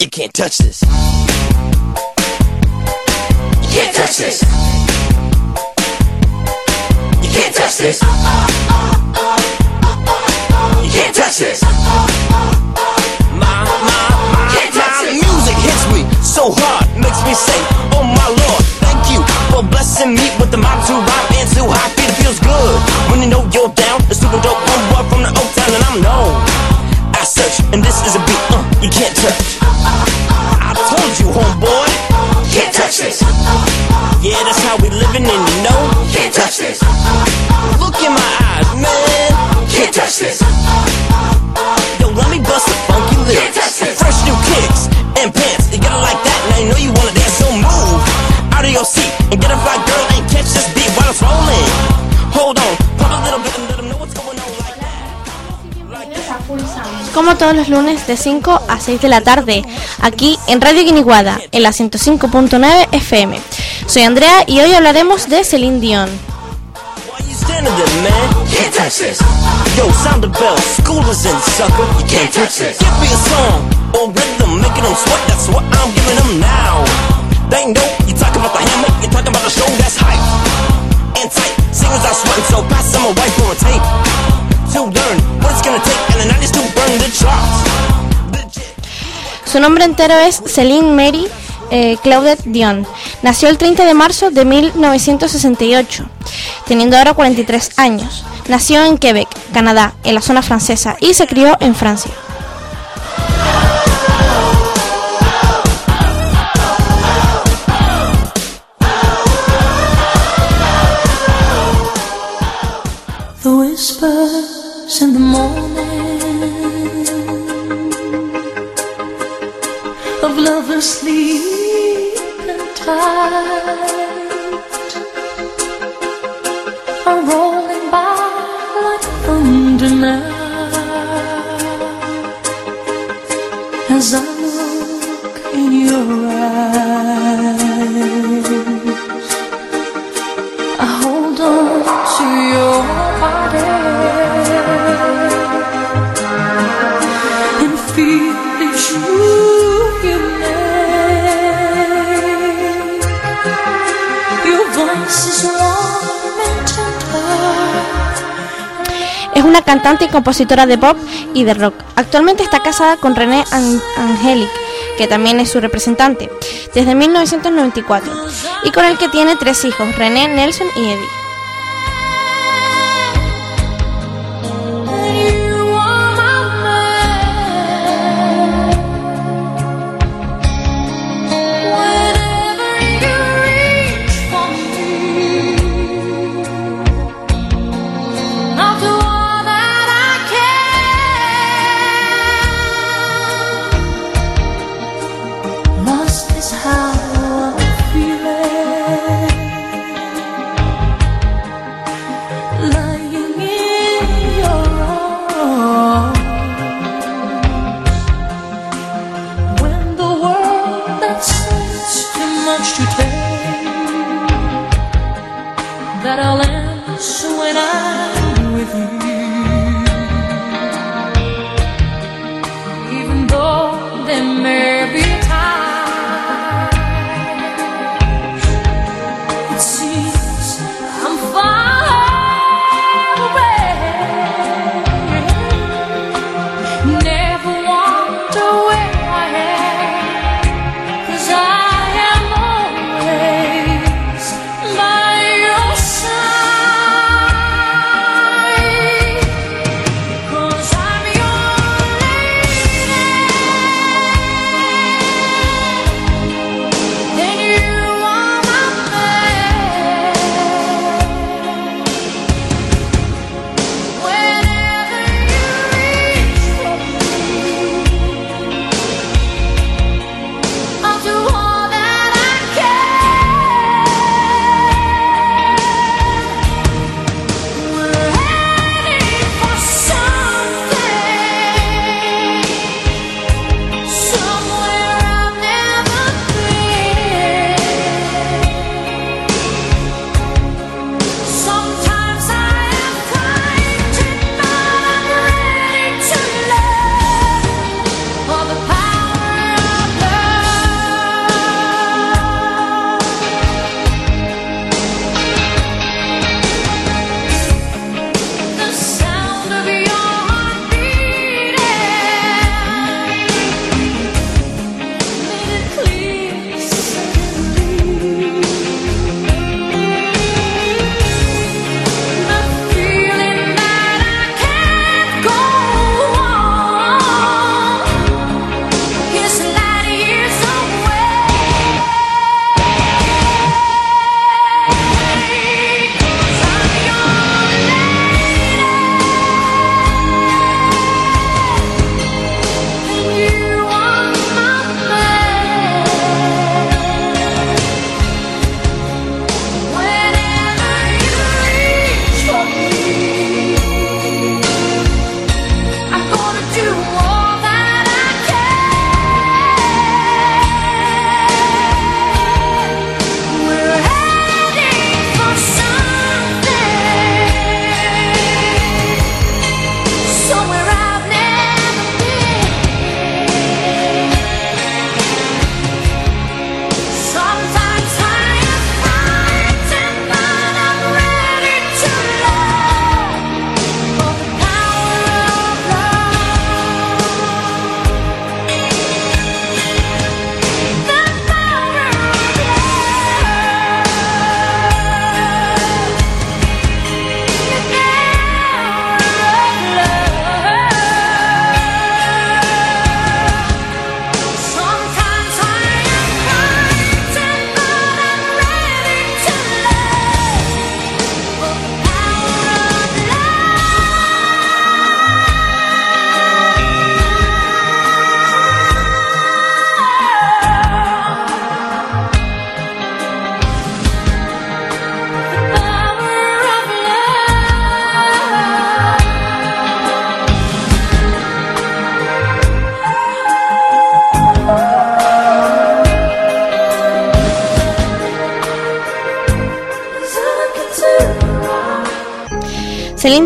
You can't touch this. You can't touch this. You can't touch this. You can't touch this. My, my, my, my music hits me so hard, makes me say, Oh my Lord, thank you for blessing me with the mind to rhyme and to feet. It feels good when you know you're down. The super dope homeboy from the Oak Town, and I'm known as such. And this is a beat uh, you can't touch. I told you, homeboy, can't touch this. Yeah, that's how we living, and you know, can't touch this. Look in my eyes, man, can't touch this. Yo, let me bust a funky lyric. Fresh new kicks and pants, you got it like that, and I know you wanna dance, so move out of your seat and get a fly girl and catch this beat while it's rolling. Como todos los lunes de 5 a 6 de la tarde, aquí en Radio Guiniguada, en la 105.9 FM. Soy Andrea y hoy hablaremos de Celine Dion. To learn what it's gonna take. And the 90s to burn the charts. Legit. Su nombre entero es Celine Mary eh, Claudette Dion. Nació el 30 de marzo de 1968, teniendo ahora 43 años. Nació en Quebec, Canadá, en la zona francesa, y se crió en Francia. far una cantante y compositora de pop y de rock. Actualmente está casada con René An- Angelic, que también es su representante, desde 1994, y con el que tiene tres hijos, René, Nelson y Eddie.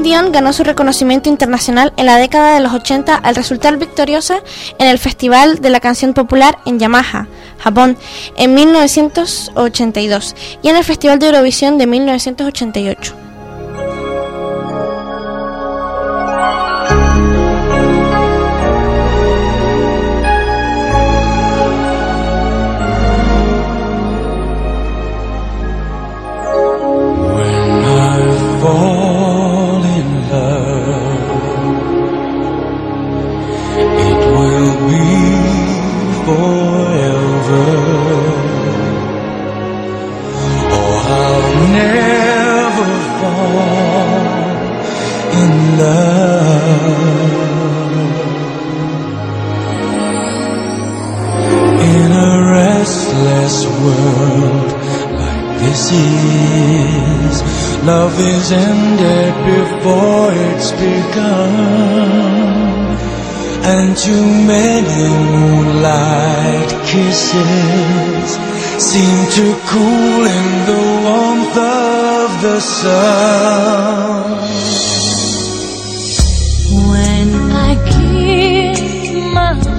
Dion ganó su reconocimiento internacional en la década de los 80 al resultar victoriosa en el Festival de la Canción Popular en Yamaha, Japón, en 1982 y en el Festival de Eurovisión de 1988. Love is ended before it's begun. And too many moonlight kisses Seem to cool in the warmth of the sun. When I give my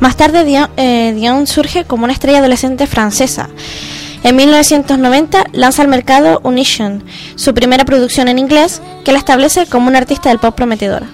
Más tarde, eh, Dion, surge como una estrella adolescente francesa. En 1990 lanza al mercado Unition, su primera producción en inglés, que la establece como una artista del pop prometedora.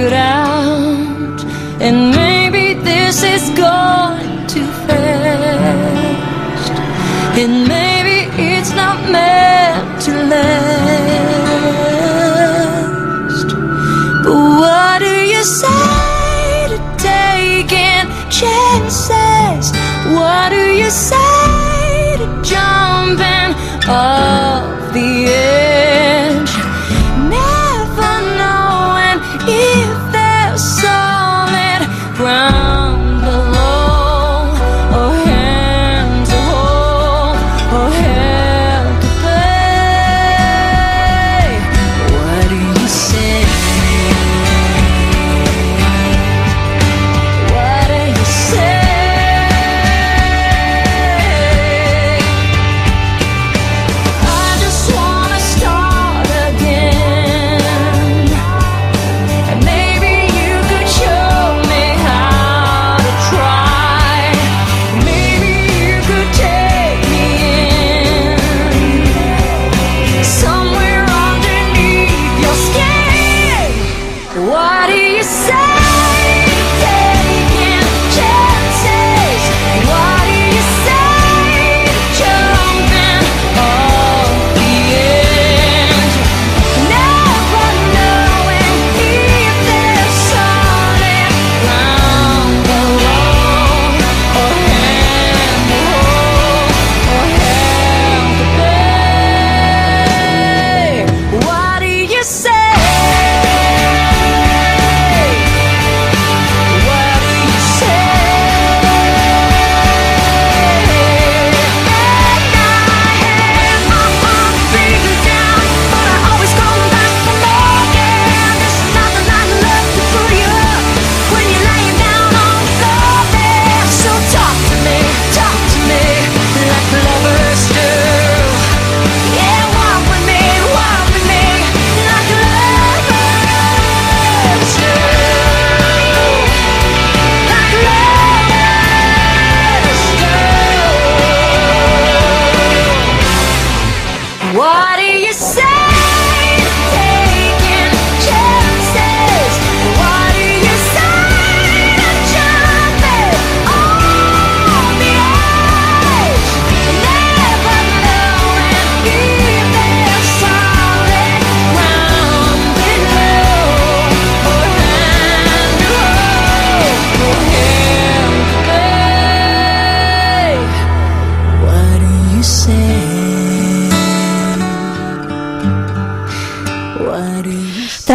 figured out. And maybe this is going too fast. And maybe it's not meant to last.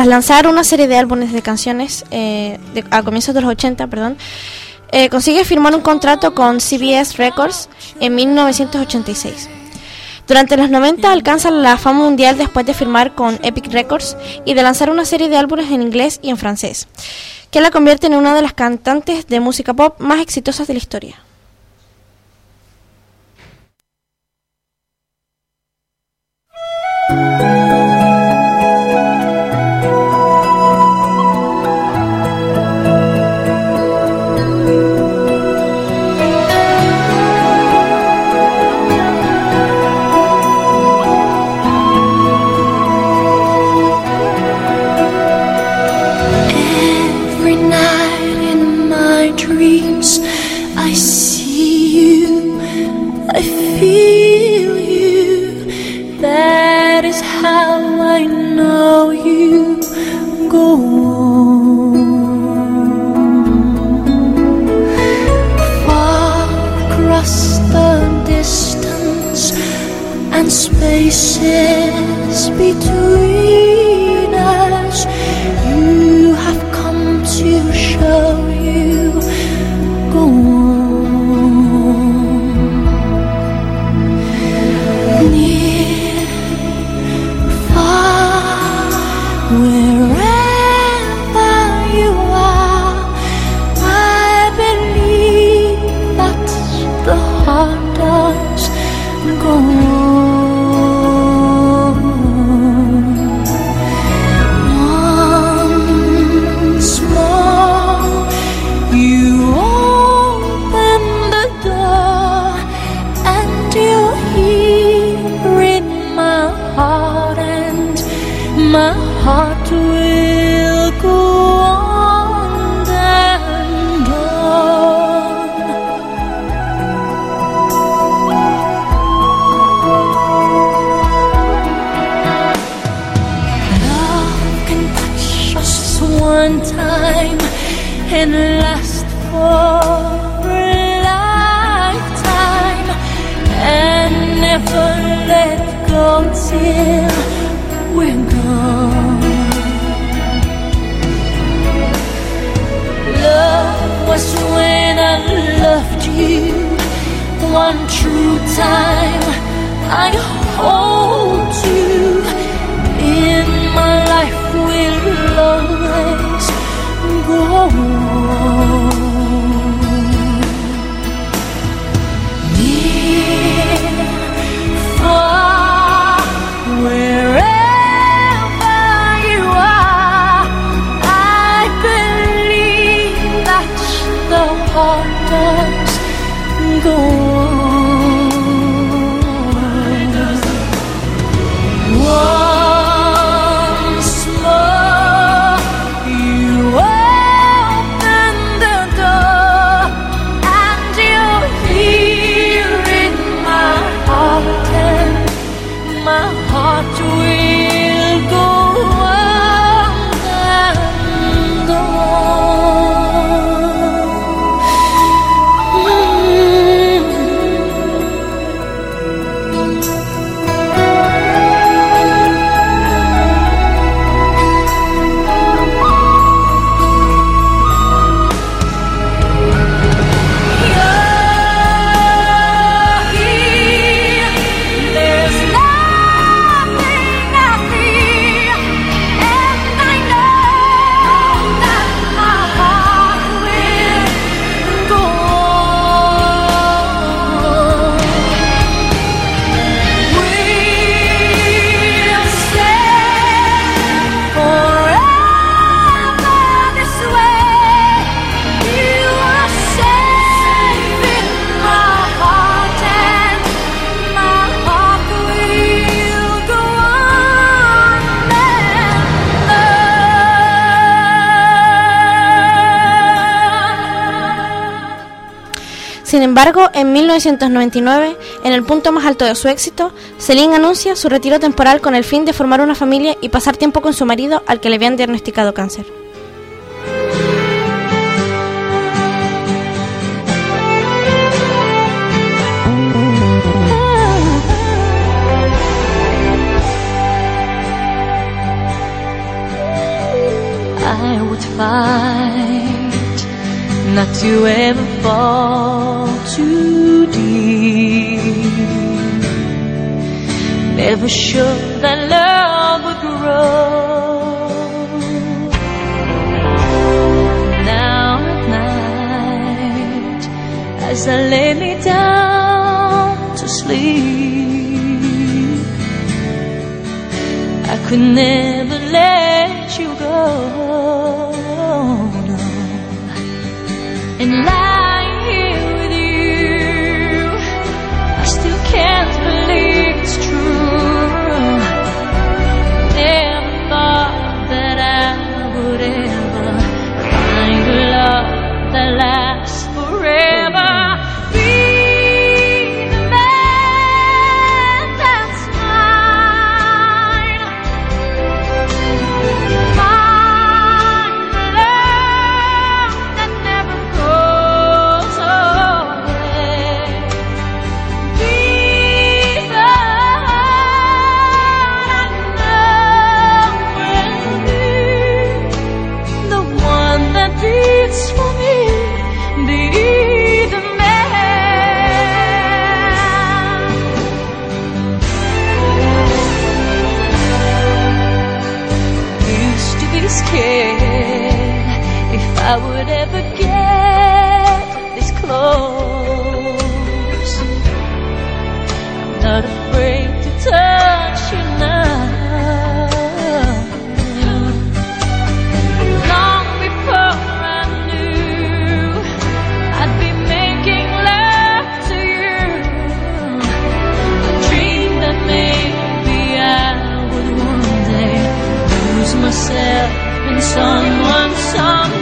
tras lanzar una serie de álbumes de canciones eh, a comienzos de los 80, perdón, eh, consigue firmar un contrato con CBS Records en 1986. Durante los 90 alcanza la fama mundial después de firmar con Epic Records y de lanzar una serie de álbumes en inglés y en francés, que la convierte en una de las cantantes de música pop más exitosas de la historia. heart does go on. embargo, en 1999, en el punto más alto de su éxito, Celine anuncia su retiro temporal con el fin de formar una familia y pasar tiempo con su marido al que le habían diagnosticado cáncer. never sure that love would grow. Now at night, as I lay me down to sleep, I could never. someone, someone.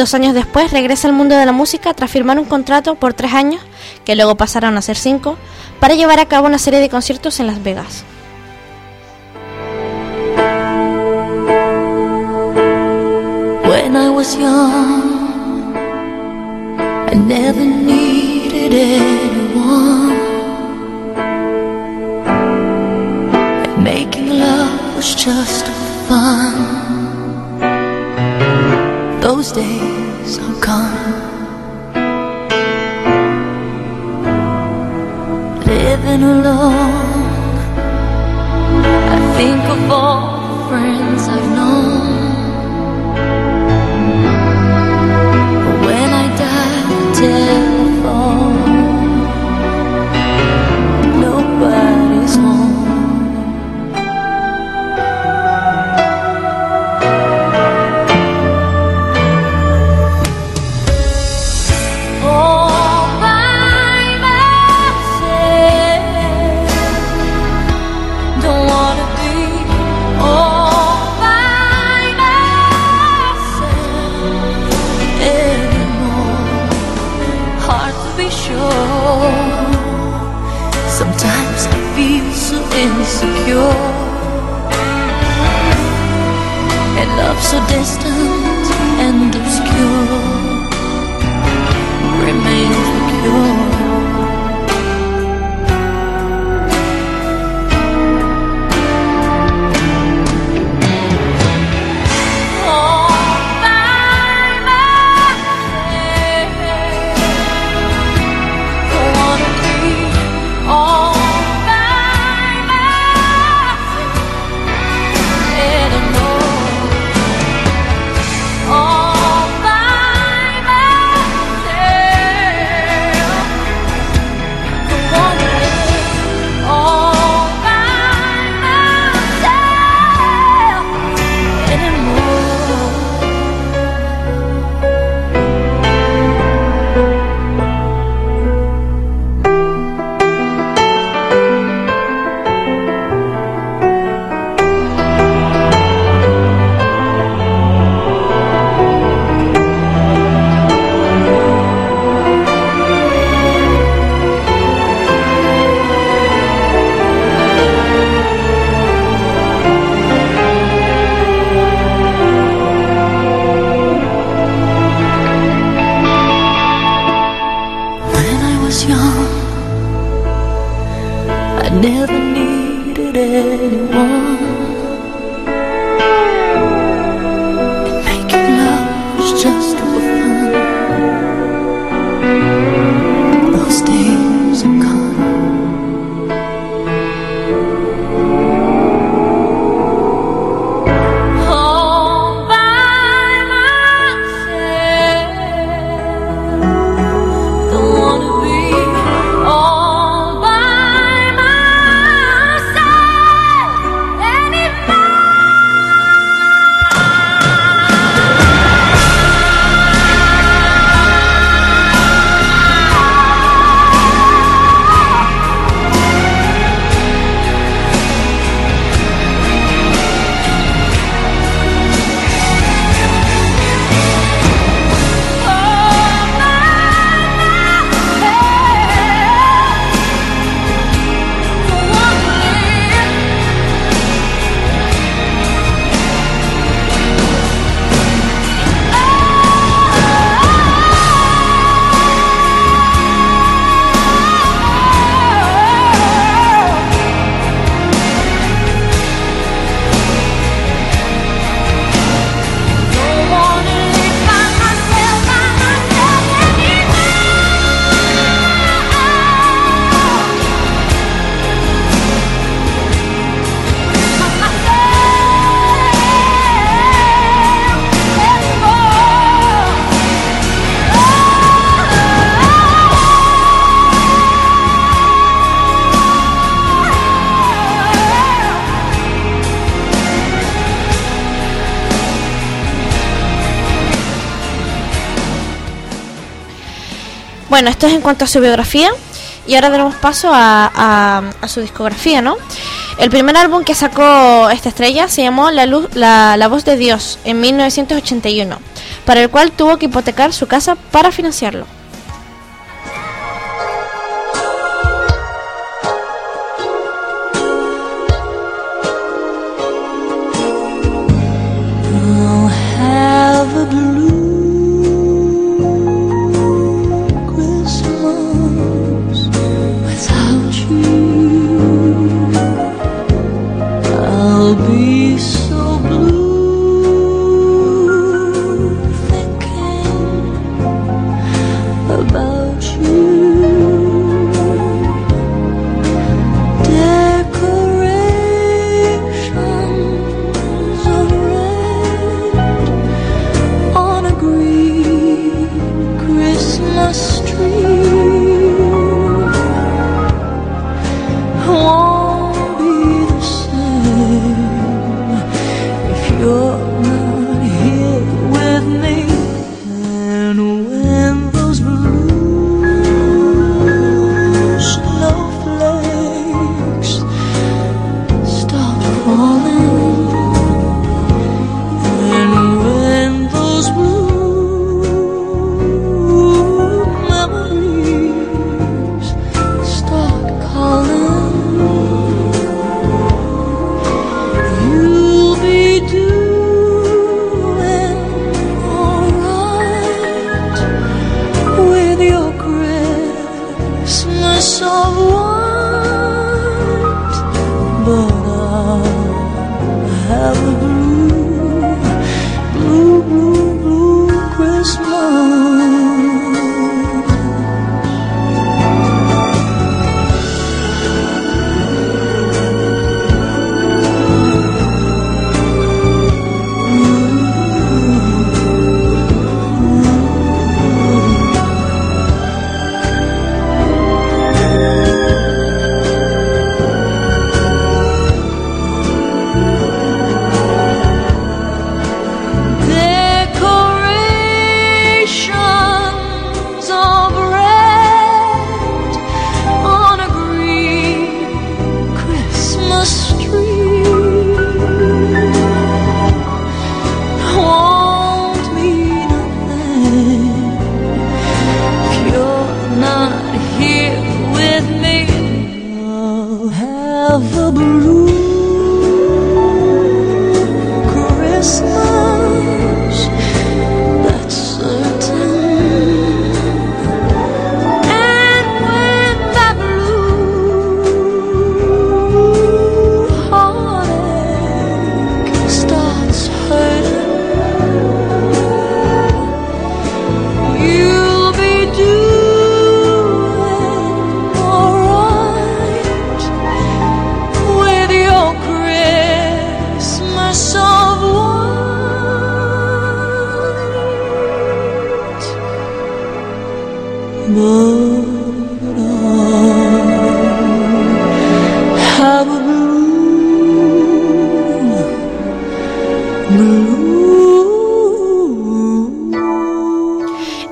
Dos años después regresa al mundo de la música tras firmar un contrato por tres años, que luego pasaron a ser cinco, para llevar a cabo una serie de conciertos en Las Vegas. Making love was just fun. Those days are gone. Living alone, I think of all the friends I've known. Sure. Sometimes I feel so insecure. And love so distant and obscure Bueno, esto es en cuanto a su biografía y ahora daremos paso a, su discografía, ¿no? El primer álbum que sacó esta estrella se llamó La, Luz, la, La Voz de Dios en 1981, para el cual tuvo que hipotecar su casa para financiarlo.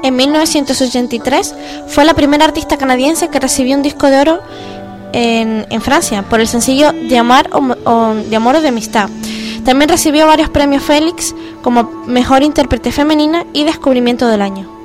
En 1983 fue la primera artista canadiense que recibió un disco de oro en, Francia por el sencillo De, amar o- de Amor o de Amistad. También recibió varios premios Félix como Mejor Intérprete Femenina y Descubrimiento del Año.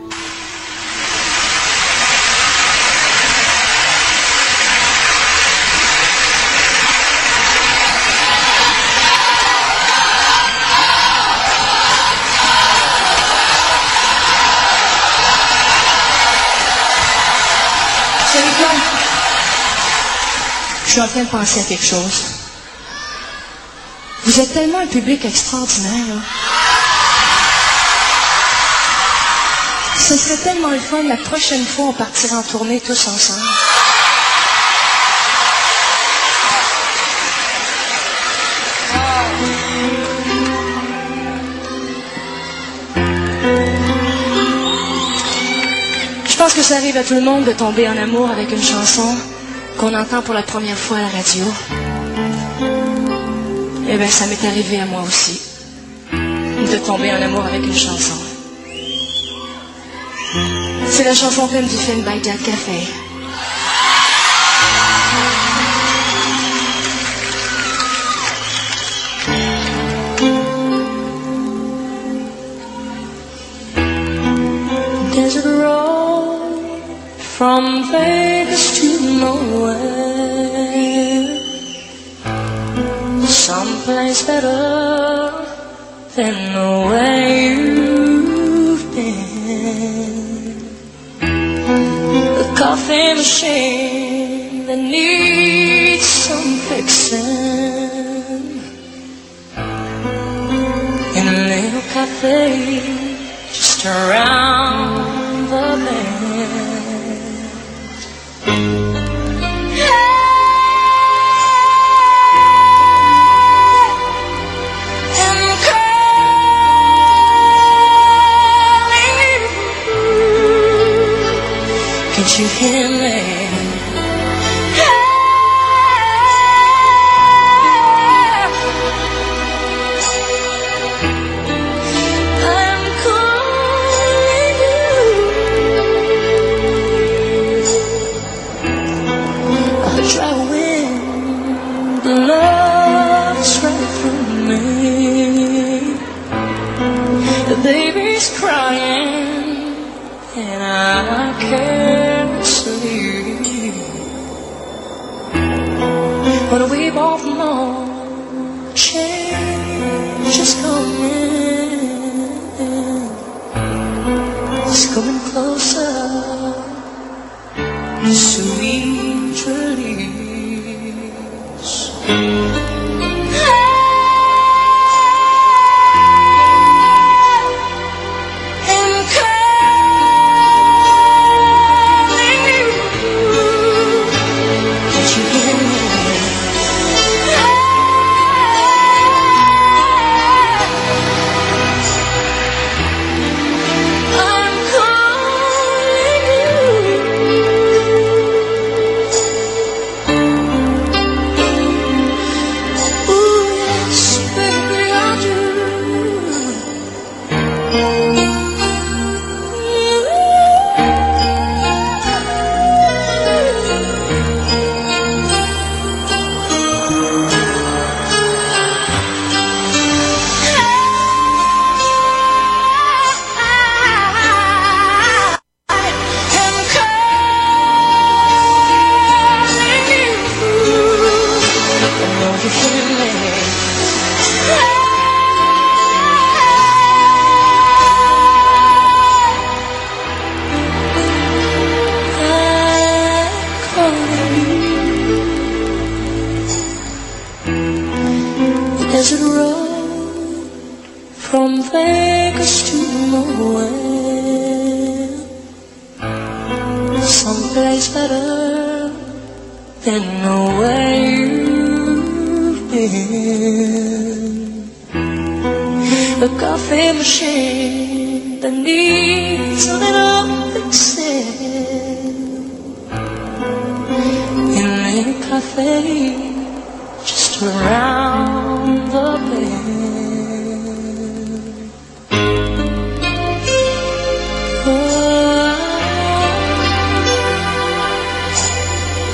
Suis en train de penser à quelque chose. Vous êtes tellement un public extraordinaire. Ce serait tellement le fun, la prochaine fois, on partira en tournée tous ensemble. Je pense que ça arrive à tout le monde de tomber en amour avec une chanson qu'on entend pour la première fois la radio. Eh bien, ça m'est arrivé à moi aussi de tomber en amour avec une chanson. C'est la chanson thème du film By Jack Café. From Vegas to nowhere. Someplace better than where you've been. A coffee machine that needs some fixing. In a little cafe just around the bend. But we both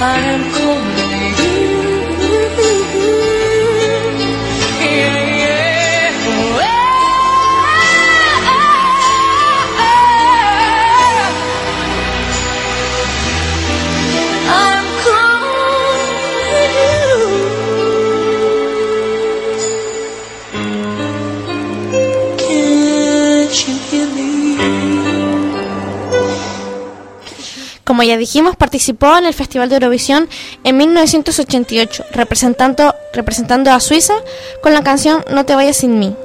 I am común. Como ya dijimos, participó en el Festival de Eurovisión en 1988, representando, representando a Suiza con la canción No te vayas sin mí.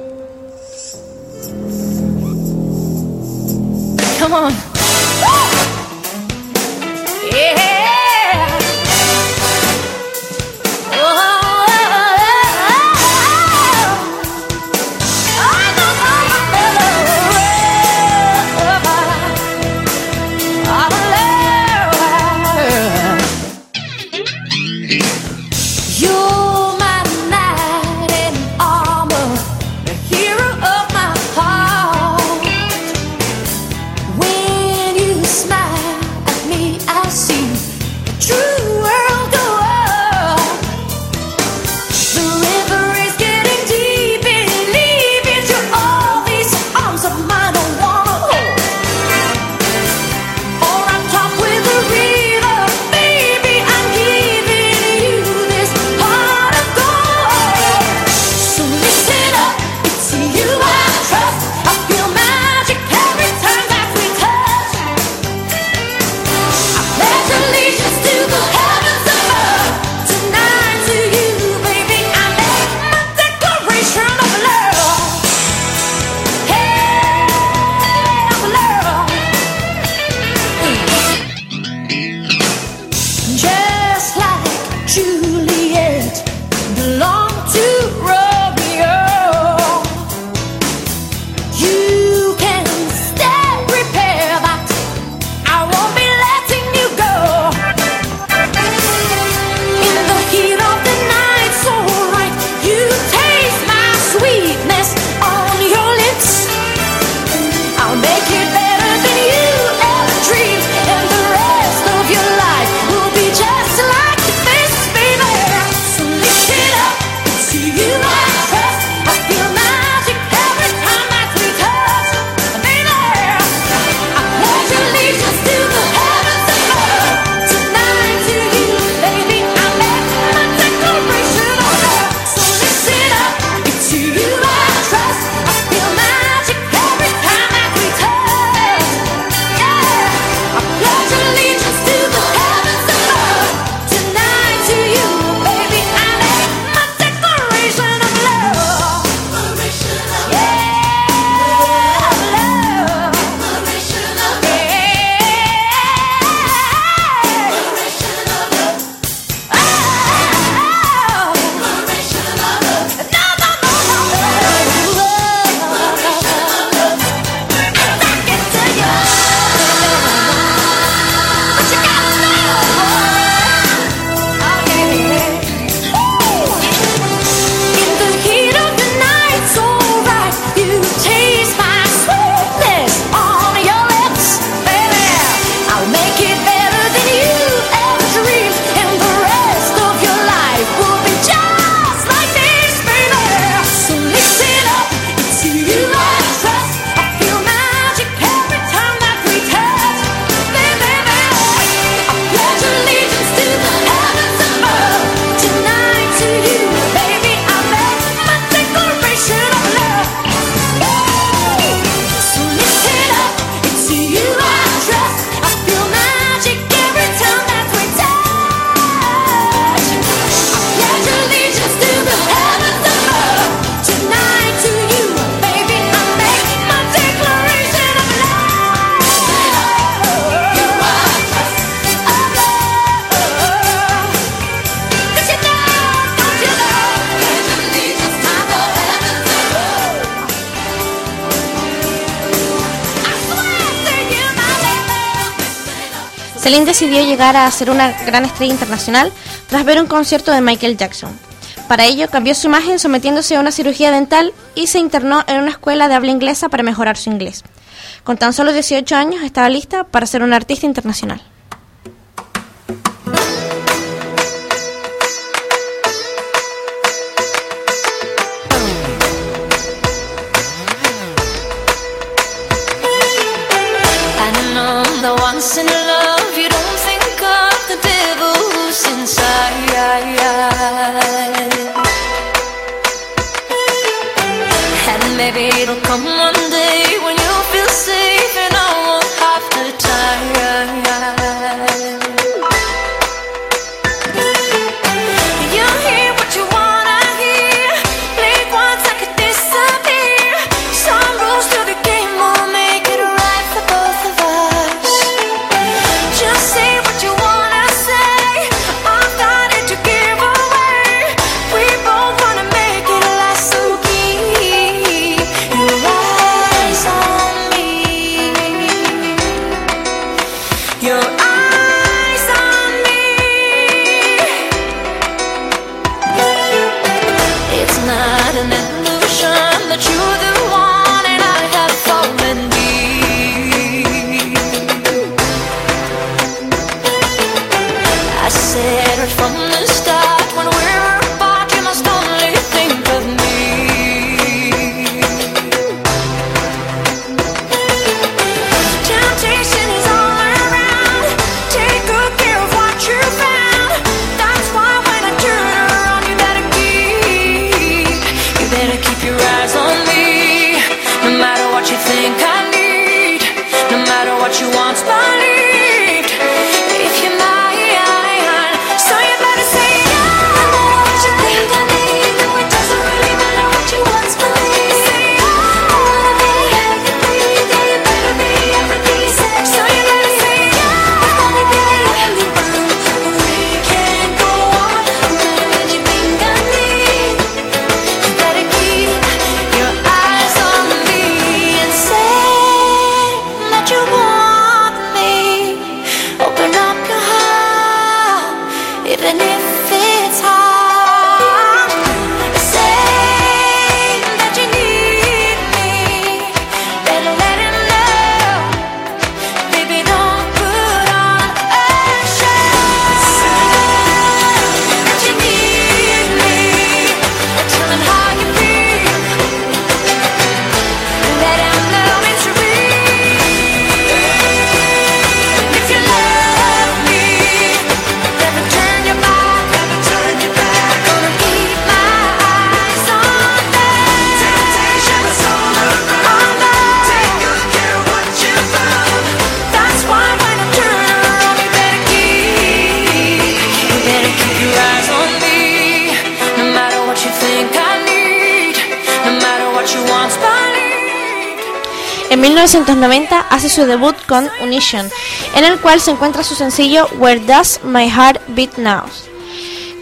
decidió llegar a ser una gran estrella internacional tras ver un concierto de Michael Jackson. Para ello cambió su imagen sometiéndose a una cirugía dental y se internó en una escuela de habla inglesa para mejorar su inglés. Con tan solo 18 años estaba lista para ser una artista internacional. su debut con Unition, en el cual se encuentra su sencillo Where Does My Heart Beat Now,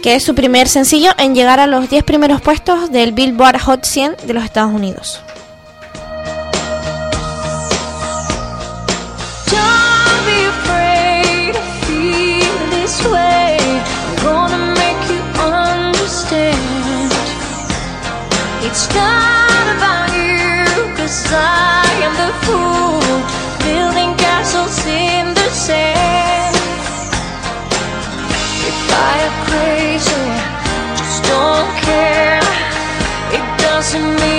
que es su primer sencillo en llegar a los 10 primeros puestos del Billboard Hot 100 de los Estados Unidos. crazy, just don't care. It doesn't mean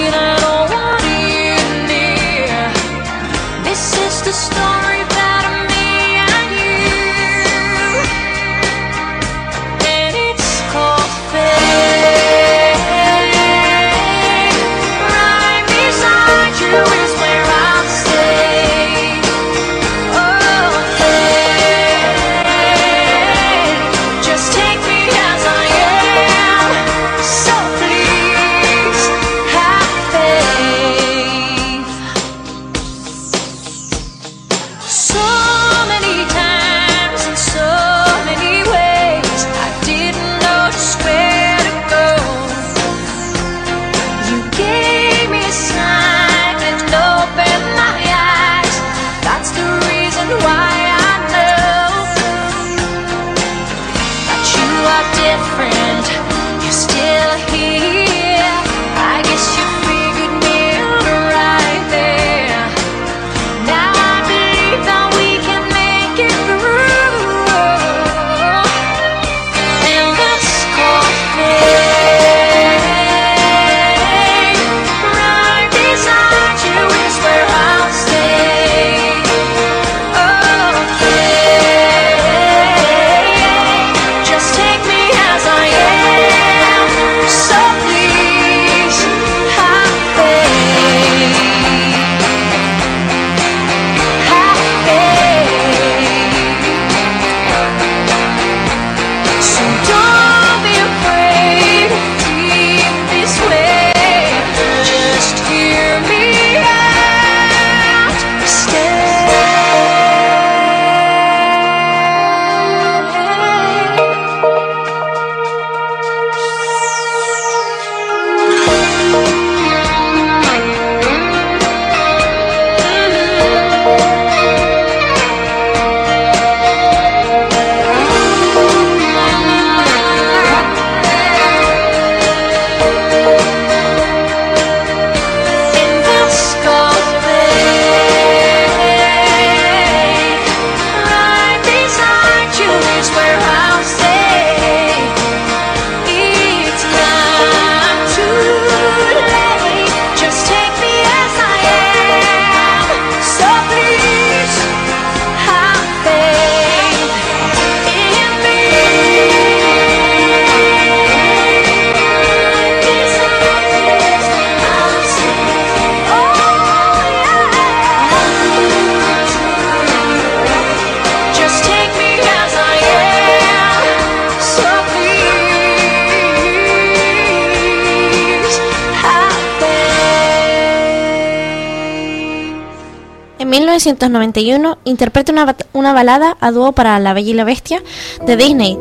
1991 interpreta una, una balada a dúo para La Bella y la Bestia de Disney,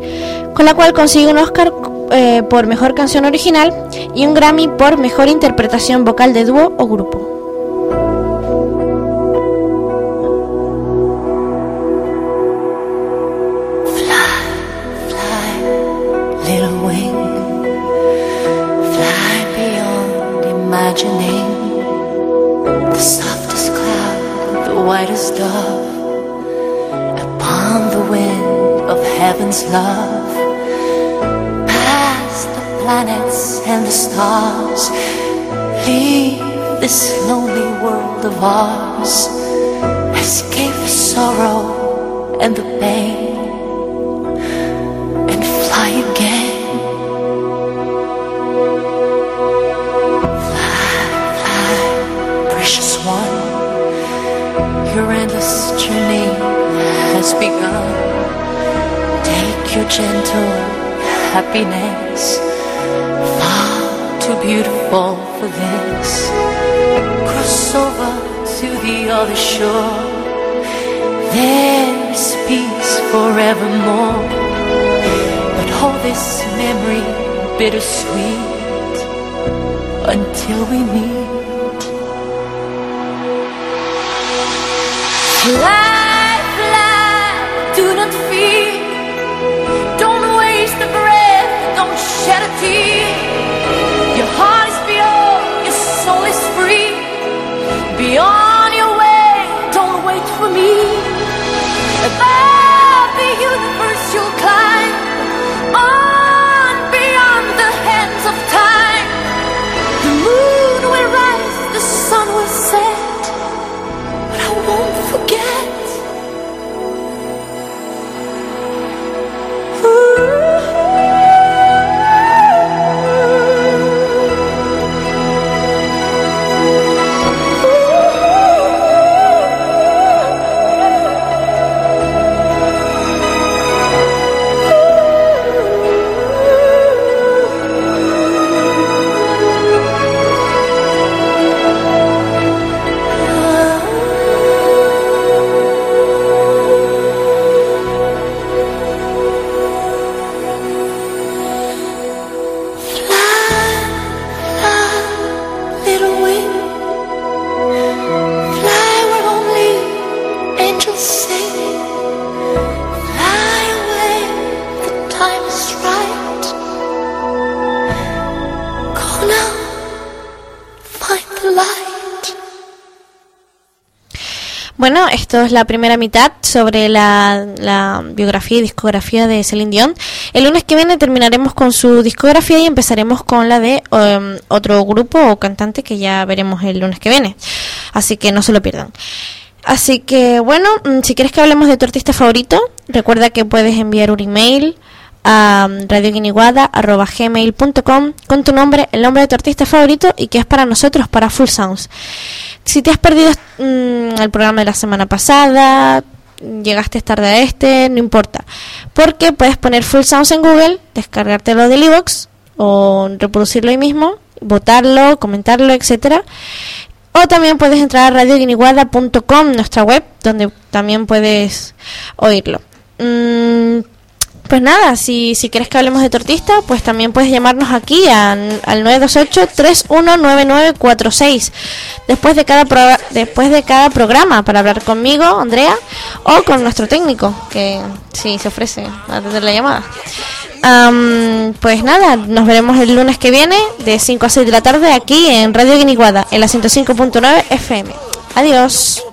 con la cual consigue un Oscar eh, por Mejor Canción Original y un Grammy por Mejor Interpretación Vocal de Dúo o Grupo. imagining whitest dove, upon the wind of heaven's love. Past the planets and the stars, leave this lonely world of ours. Escape the sorrow and the pain has begun. Take your gentle happiness. Far too beautiful for this. Cross over to the other shore. There is peace forevermore. But hold this memory bittersweet until we meet. Fly, esto es la primera mitad sobre la, biografía y discografía de Celine Dion. El lunes que viene terminaremos con su discografía y empezaremos con la de um, otro grupo o cantante que ya veremos el lunes que viene. Así que no se lo pierdan. Así que bueno, mm, si quieres que hablemos de tu artista favorito, recuerda que puedes enviar un email a radioguiniguada.gmail.com con tu nombre, el nombre de tu artista favorito y que es para nosotros, para Full Sounds. Si te has perdido mm, el programa de la semana pasada, llegaste tarde a este, no importa. Porque puedes poner Full Sounds en Google, descargártelo del iVoox o reproducirlo ahí mismo, votarlo, comentarlo, etcétera. O también puedes entrar a radioguiniguada.com, nuestra web, donde también puedes oírlo. Mm, pues nada, si, si quieres que hablemos de tu artista, pues también puedes llamarnos aquí a- al 928-319946 después de cada después de cada programa para hablar conmigo, Andrea, o con nuestro técnico, que sí se ofrece a atender la llamada. Am, pues nada, nos veremos el lunes que viene de 5 a 6 de la tarde aquí en Radio Guiniguada, en la 105.9 FM. Adiós.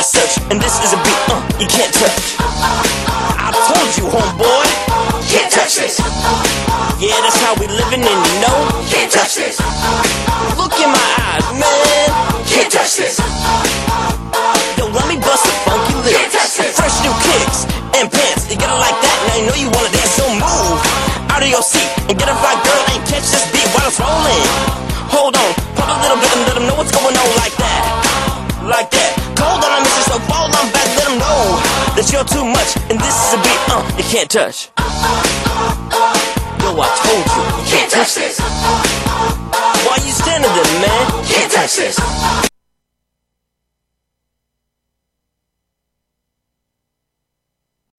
I search, and this is a beat uh, you can't touch. I told you, homeboy, can't touch this. Yeah, that's how we living, and you know, can't touch this. Look in my eyes, man, can't touch this. Yo, let me bust a funky lyrics. Fresh new kicks and pants, you get it like that, now you know you wanna dance, so move out of your seat and get a fly girl and catch this beat while it's rolling. Hold on, pump a little bit and let them know what's going on like that. Like that. Cold on a mission, so fall on back, let them know that you're too much and this is a beat uh, you can't touch. Yo, I told you, you can't touch this. Why you standing there, man? Can't touch this.